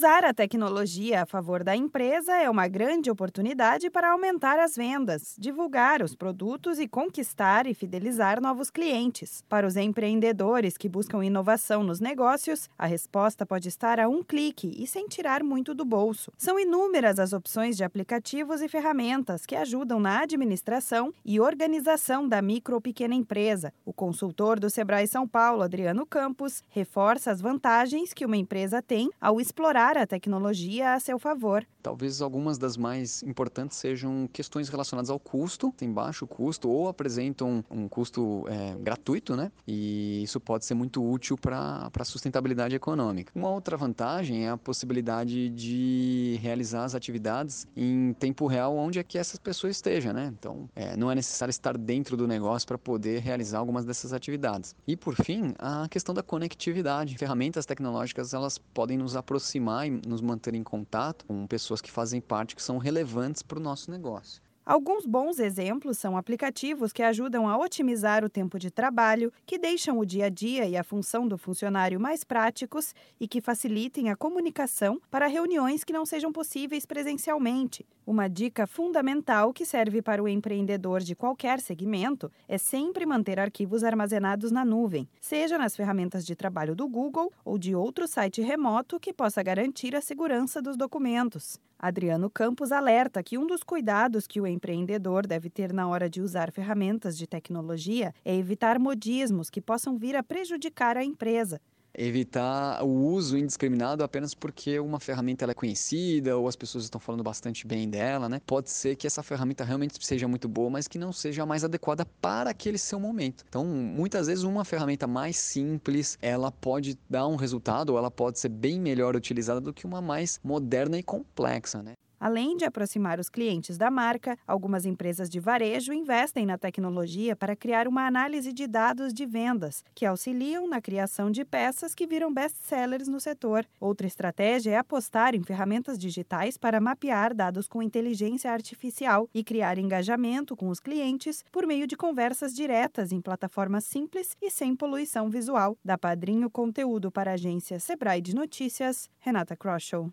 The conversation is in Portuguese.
Usar a tecnologia a favor da empresa é uma grande oportunidade para aumentar as vendas, divulgar os produtos e conquistar e fidelizar novos clientes. Para os empreendedores que buscam inovação nos negócios, a resposta pode estar a um clique e sem tirar muito do bolso. São inúmeras as opções de aplicativos e ferramentas que ajudam na administração e organização da micro ou pequena empresa. O consultor do Sebrae São Paulo, Adriano Campos, reforça as vantagens que uma empresa tem ao explorar usar a tecnologia a seu favor. Talvez algumas das mais importantes sejam questões relacionadas ao custo, tem baixo custo ou apresentam um custo é, gratuito, né? E isso pode ser muito útil para a sustentabilidade econômica. Uma outra vantagem é a possibilidade de realizar as atividades em tempo real onde é que essa pessoa esteja, né? Então, é, não é necessário estar dentro do negócio para poder realizar algumas dessas atividades. E por fim, a questão da conectividade. Ferramentas tecnológicas elas podem nos aproximar e nos manter em contato com pessoas que fazem parte, que são relevantes para o nosso negócio. Alguns bons exemplos são aplicativos que ajudam a otimizar o tempo de trabalho, que deixam o dia a dia e a função do funcionário mais práticos e que facilitem a comunicação para reuniões que não sejam possíveis presencialmente. Uma dica fundamental que serve para o empreendedor de qualquer segmento é sempre manter arquivos armazenados na nuvem, seja nas ferramentas de trabalho do Google ou de outro site remoto que possa garantir a segurança dos documentos. Adriano Campos alerta que um dos cuidados que o empreendedor deve ter na hora de usar ferramentas de tecnologia é evitar modismos que possam vir a prejudicar a empresa evitar o uso indiscriminado apenas porque uma ferramenta é conhecida ou as pessoas estão falando bastante bem dela, né? Pode ser que essa ferramenta realmente seja muito boa, mas que não seja a mais adequada para aquele seu momento. Então, muitas vezes uma ferramenta mais simples, ela pode dar um resultado ou ela pode ser bem melhor utilizada do que uma mais moderna e complexa, né? Além de aproximar os clientes da marca, algumas empresas de varejo investem na tecnologia para criar uma análise de dados de vendas, que auxiliam na criação de peças que viram best-sellers no setor. Outra estratégia é apostar em ferramentas digitais para mapear dados com inteligência artificial e criar engajamento com os clientes por meio de conversas diretas em plataformas simples e sem poluição visual. Da Padrinho Conteúdo para a agência Sebrae de Notícias, Renata Kroschel.